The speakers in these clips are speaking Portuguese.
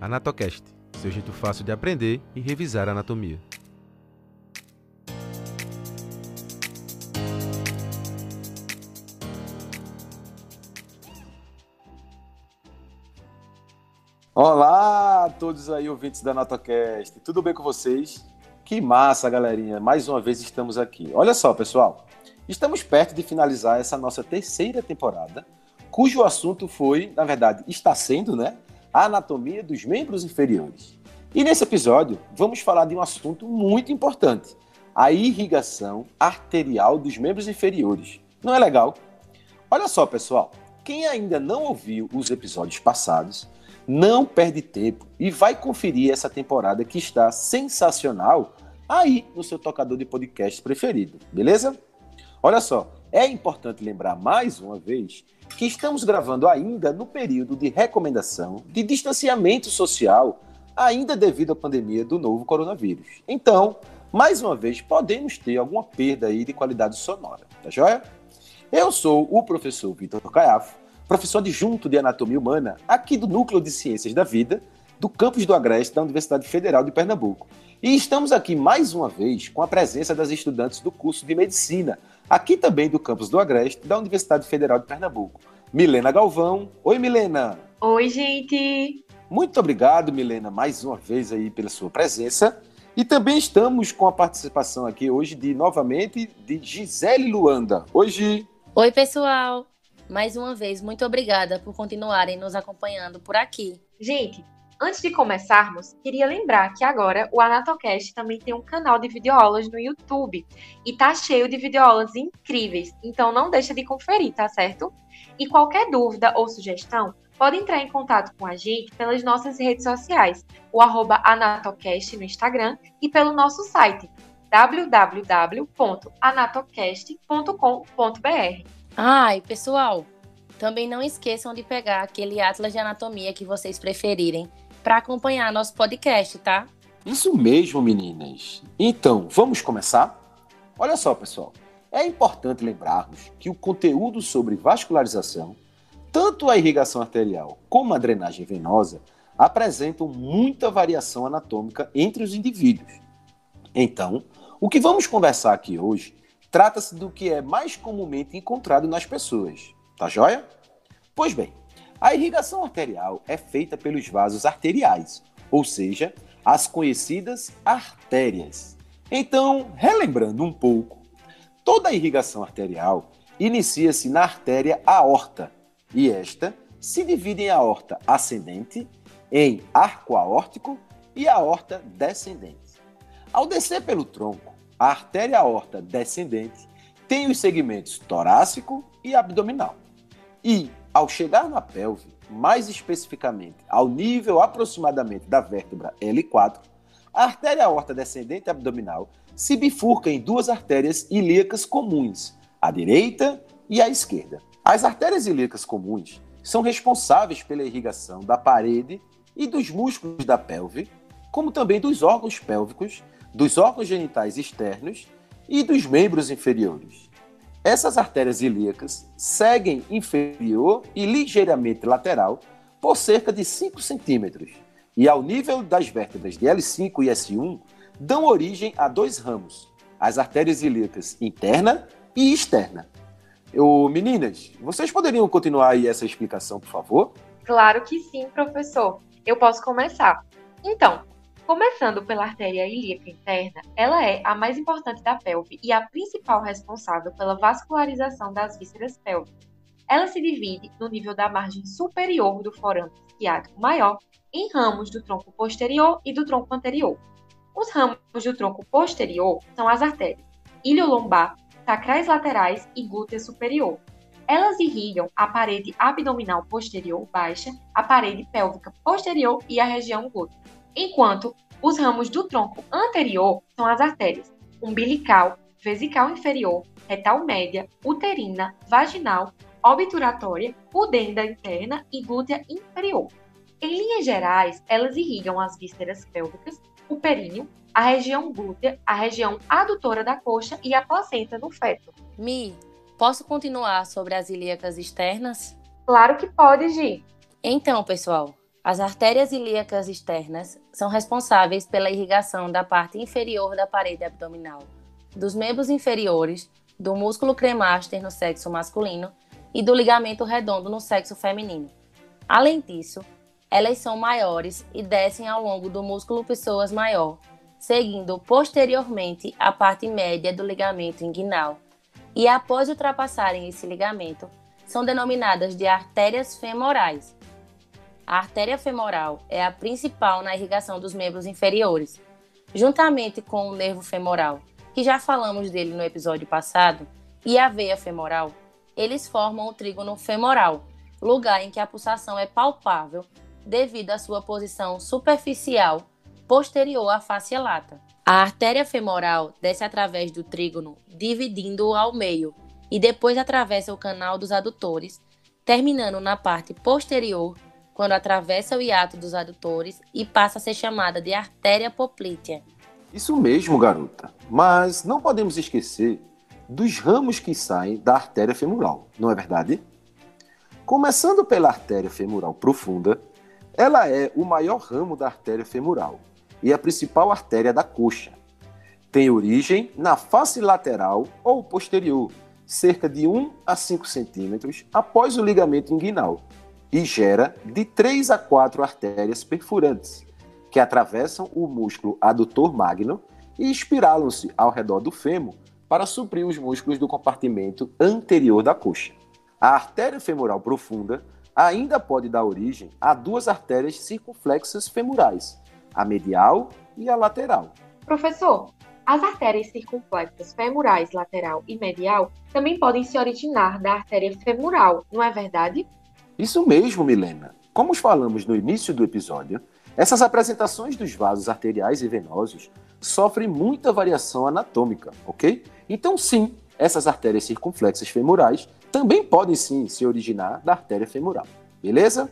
Anatocast, seu jeito fácil de aprender e revisar anatomia. Olá a todos aí, ouvintes da Natocast. Tudo bem com vocês? Que massa, galerinha. Mais uma vez estamos aqui. Olha só, pessoal. Estamos perto de finalizar essa nossa terceira temporada, cujo assunto foi, na verdade, está sendo, né? A anatomia dos membros inferiores. E nesse episódio, vamos falar de um assunto muito importante: a irrigação arterial dos membros inferiores. Não é legal? Olha só, pessoal. Quem ainda não ouviu os episódios passados, não perde tempo e vai conferir essa temporada que está sensacional aí no seu tocador de podcast preferido, beleza? Olha só, é importante lembrar mais uma vez que estamos gravando ainda no período de recomendação de distanciamento social, ainda devido à pandemia do novo coronavírus. Então, mais uma vez, podemos ter alguma perda aí de qualidade sonora, tá joia? Eu sou o professor Vitor Caiafo, professor adjunto de Anatomia Humana, aqui do Núcleo de Ciências da Vida, do campus do Agreste da Universidade Federal de Pernambuco. E estamos aqui mais uma vez com a presença das estudantes do curso de Medicina, aqui também do campus do Agreste da Universidade Federal de Pernambuco. Milena Galvão. Oi, Milena. Oi, gente. Muito obrigado, Milena, mais uma vez aí pela sua presença. E também estamos com a participação aqui hoje de novamente de Gisele Luanda. Hoje. Oi, pessoal. Mais uma vez, muito obrigada por continuarem nos acompanhando por aqui. Gente, antes de começarmos, queria lembrar que agora o Anatocast também tem um canal de videoaulas no YouTube e tá cheio de videoaulas incríveis, então não deixa de conferir, tá certo? E qualquer dúvida ou sugestão, pode entrar em contato com a gente pelas nossas redes sociais, o Anatocast no Instagram e pelo nosso site www.anatocast.com.br. Ai, pessoal, também não esqueçam de pegar aquele atlas de anatomia que vocês preferirem para acompanhar nosso podcast, tá? Isso mesmo, meninas. Então, vamos começar? Olha só, pessoal. É importante lembrarmos que o conteúdo sobre vascularização, tanto a irrigação arterial como a drenagem venosa, apresentam muita variação anatômica entre os indivíduos. Então, o que vamos conversar aqui hoje Trata-se do que é mais comumente encontrado nas pessoas, tá joia? Pois bem, a irrigação arterial é feita pelos vasos arteriais, ou seja, as conhecidas artérias. Então, relembrando um pouco, toda a irrigação arterial inicia-se na artéria aorta, e esta se divide em aorta ascendente, em arco aórtico e aorta descendente. Ao descer pelo tronco, a artéria aorta descendente tem os segmentos torácico e abdominal. E, ao chegar na pelve, mais especificamente ao nível aproximadamente da vértebra L4, a artéria aorta descendente abdominal se bifurca em duas artérias ilíacas comuns, a direita e a esquerda. As artérias ilíacas comuns são responsáveis pela irrigação da parede e dos músculos da pelve, como também dos órgãos pélvicos dos órgãos genitais externos e dos membros inferiores. Essas artérias ilíacas seguem inferior e ligeiramente lateral por cerca de 5 centímetros e, ao nível das vértebras de L5 e S1, dão origem a dois ramos, as artérias ilíacas interna e externa. Eu, meninas, vocês poderiam continuar aí essa explicação, por favor? Claro que sim, professor. Eu posso começar. Então, Começando pela artéria ilíaca interna, ela é a mais importante da pelve e a principal responsável pela vascularização das vísceras pélvicas. Ela se divide no nível da margem superior do forame ciático maior em ramos do tronco posterior e do tronco anterior. Os ramos do tronco posterior são as artérias iliolombar, sacrais laterais e glútea superior. Elas irrigam a parede abdominal posterior baixa, a parede pélvica posterior e a região glútea enquanto os ramos do tronco anterior são as artérias umbilical, vesical inferior, retal média, uterina, vaginal, obturatória, pudenda interna e glútea inferior. Em linhas gerais, elas irrigam as vísceras pélvicas, o períneo, a região glútea, a região adutora da coxa e a placenta no feto. Mi, posso continuar sobre as ilíacas externas? Claro que pode, Gi. Então, pessoal, As artérias ilíacas externas são responsáveis pela irrigação da parte inferior da parede abdominal, dos membros inferiores, do músculo cremaster no sexo masculino e do ligamento redondo no sexo feminino. Além disso, elas são maiores e descem ao longo do músculo pessoas maior, seguindo posteriormente a parte média do ligamento inguinal, e após ultrapassarem esse ligamento, são denominadas de artérias femorais. A artéria femoral é a principal na irrigação dos membros inferiores, juntamente com o nervo femoral, que já falamos dele no episódio passado, e a veia femoral, eles formam o trígono femoral, lugar em que a pulsação é palpável devido à sua posição superficial posterior à face lata. A artéria femoral desce através do trígono, dividindo-o ao meio, e depois atravessa o canal dos adutores, terminando na parte posterior, quando atravessa o hiato dos adutores e passa a ser chamada de artéria poplítea. Isso mesmo, garota. Mas não podemos esquecer dos ramos que saem da artéria femoral, não é verdade? Começando pela artéria femoral profunda, ela é o maior ramo da artéria femoral e a principal artéria da coxa. Tem origem na face lateral ou posterior, cerca de 1 a 5 centímetros após o ligamento inguinal, e gera de 3 a 4 artérias perfurantes, que atravessam o músculo adutor magno e espiralam-se ao redor do fêmur para suprir os músculos do compartimento anterior da coxa. A artéria femoral profunda ainda pode dar origem a duas artérias circunflexas femorais, a medial e a lateral. Professor, as artérias circunflexas femorais lateral e medial também podem se originar da artéria femoral, não é verdade? Isso mesmo, Milena. Como falamos no início do episódio, essas apresentações dos vasos arteriais e venosos sofrem muita variação anatômica, ok? Então, sim, essas artérias circunflexas femorais também podem sim se originar da artéria femoral, beleza?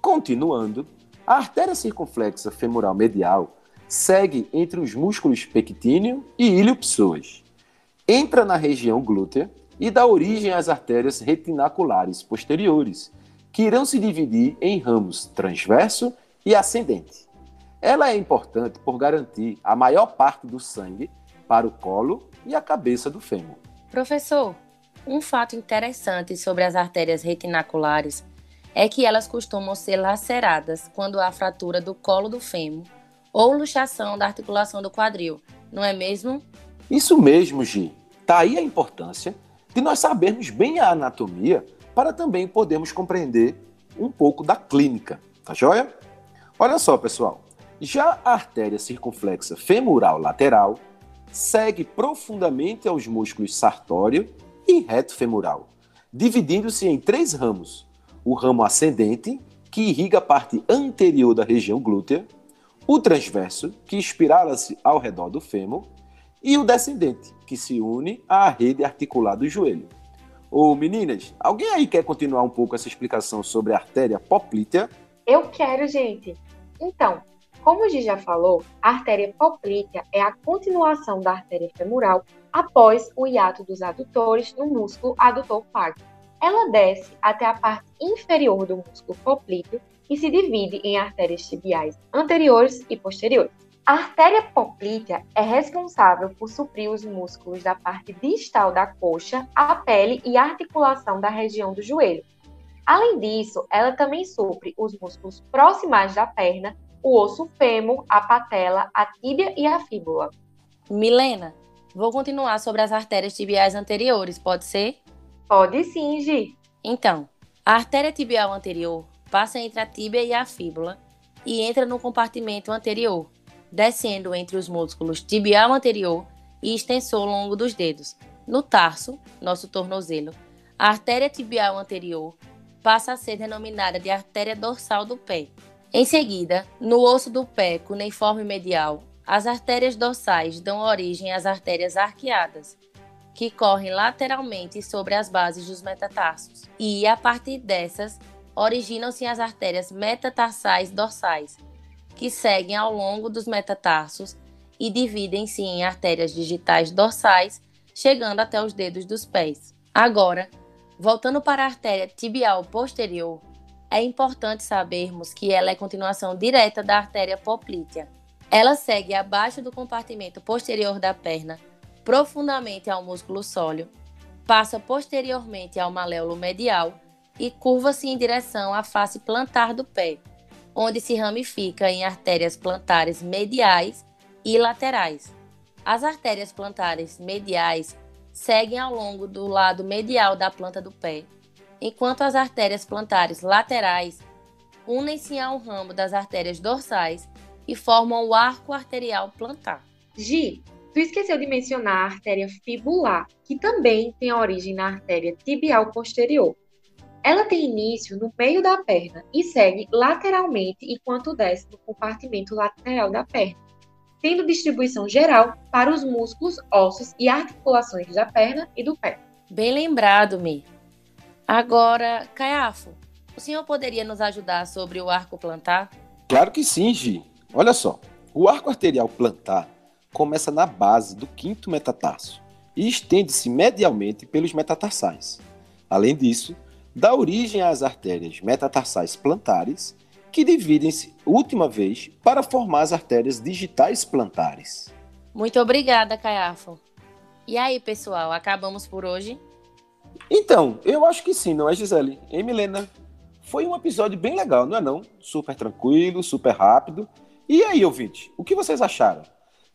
Continuando, a artéria circunflexa femoral medial segue entre os músculos pectíneo e ilho-psoas. Entra na região glútea e dá origem às artérias retinaculares posteriores, que irão se dividir em ramos transverso e ascendente. Ela é importante por garantir a maior parte do sangue para o colo e a cabeça do fêmur. Professor, um fato interessante sobre as artérias retinaculares é que elas costumam ser laceradas quando há fratura do colo do fêmur ou luxação da articulação do quadril, não é mesmo? Isso mesmo, Gi. Tá aí a importância de nós sabermos bem a anatomia para também podermos compreender um pouco da clínica, tá joia? Olha só, pessoal. Já a artéria circunflexa femoral lateral segue profundamente aos músculos sartório e reto femoral, dividindo-se em três ramos: o ramo ascendente, que irriga a parte anterior da região glútea, o transverso, que espirala-se ao redor do fêmur, e o descendente, que se une à rede articular do joelho. Ô meninas, alguém aí quer continuar um pouco essa explicação sobre a artéria poplítea? Eu quero, gente. Então, como o Gi já falou, a artéria poplítea é a continuação da artéria femoral após o hiato dos adutores no músculo adutor pago. Ela desce até a parte inferior do músculo poplíteo e se divide em artérias tibiais anteriores e posteriores. A artéria poplítea é responsável por suprir os músculos da parte distal da coxa, a pele e a articulação da região do joelho. Além disso, ela também supre os músculos proximais da perna o osso fêmur, a patela, a tíbia e a fíbula. Milena, vou continuar sobre as artérias tibiais anteriores, pode ser? Pode sim, Gi. Então, a artéria tibial anterior passa entre a tíbia e a fíbula e entra no compartimento anterior, descendo entre os músculos tibial anterior e extensor longo dos dedos. No tarso, nosso tornozelo, a artéria tibial anterior passa a ser denominada de artéria dorsal do pé em seguida, no osso do pé cuneiforme medial, as artérias dorsais dão origem às artérias arqueadas, que correm lateralmente sobre as bases dos metatarsos. E, a partir dessas, originam-se as artérias metatarsais dorsais, que seguem ao longo dos metatarsos e dividem-se em artérias digitais dorsais, chegando até os dedos dos pés. Agora, voltando para a artéria tibial posterior, é importante sabermos que ela é continuação direta da artéria poplítea. Ela segue abaixo do compartimento posterior da perna, profundamente ao músculo sóleo, passa posteriormente ao maléolo medial e curva-se em direção à face plantar do pé, onde se ramifica em artérias plantares mediais e laterais. As artérias plantares mediais seguem ao longo do lado medial da planta do pé, enquanto as artérias plantares laterais unem-se ao ramo das artérias dorsais e formam o arco arterial plantar. Gi, tu esqueceu de mencionar a artéria fibular, que também tem origem na artéria tibial posterior. Ela tem início no meio da perna e segue lateralmente enquanto desce no compartimento lateral da perna, tendo distribuição geral para os músculos, ossos e articulações da perna e do pé. Bem lembrado, Mi. Agora, Caiafo, o senhor poderia nos ajudar sobre o arco plantar? Claro que sim, Gi. Olha só, o arco arterial plantar começa na base do quinto metatarso e estende-se medialmente pelos metatarsais. Além disso, dá origem às artérias metatarsais plantares, que dividem-se última vez para formar as artérias digitais plantares. Muito obrigada, Caiafo. E aí, pessoal, acabamos por hoje? Então, eu acho que sim, não é, Gisele? Hein, Milena? Foi um episódio bem legal, não é não? Super tranquilo, super rápido. E aí, ouvinte, o que vocês acharam?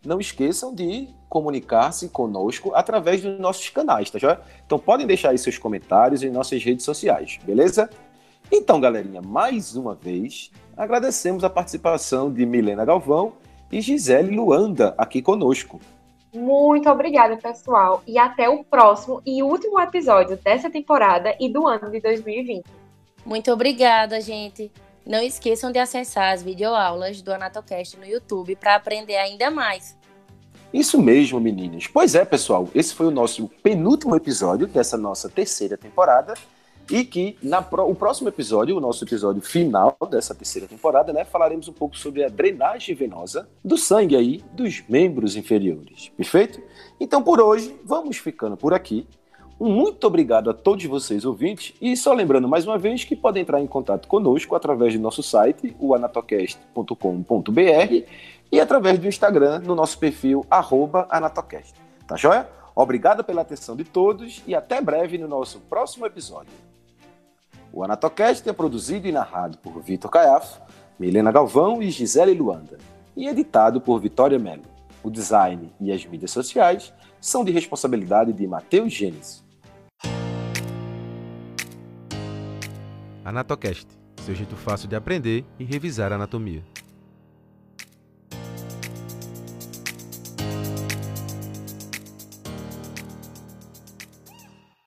Não esqueçam de comunicar-se conosco através dos nossos canais, tá já? Então podem deixar aí seus comentários em nossas redes sociais, beleza? Então, galerinha, mais uma vez, agradecemos a participação de Milena Galvão e Gisele Luanda aqui conosco. Muito obrigada, pessoal, e até o próximo e último episódio dessa temporada e do ano de 2020. Muito obrigada, gente. Não esqueçam de acessar as videoaulas do Anatocast no YouTube para aprender ainda mais. Isso mesmo, meninas. Pois é, pessoal, esse foi o nosso penúltimo episódio dessa nossa terceira temporada. E que na o próximo episódio, o nosso episódio final dessa terceira temporada, né, falaremos um pouco sobre a drenagem venosa do sangue aí dos membros inferiores. Perfeito? Então por hoje, vamos ficando por aqui. Muito obrigado a todos vocês ouvintes e só lembrando mais uma vez que podem entrar em contato conosco através do nosso site, o anatocast.com.br e através do Instagram no nosso perfil @anatocast. Tá joia? Obrigado pela atenção de todos e até breve no nosso próximo episódio. O Anatocast é produzido e narrado por Vitor Caiafo, Milena Galvão e Gisele Luanda e editado por Vitória Melo. O design e as mídias sociais são de responsabilidade de Matheus Gênesis. Anatocast, seu jeito fácil de aprender e revisar anatomia.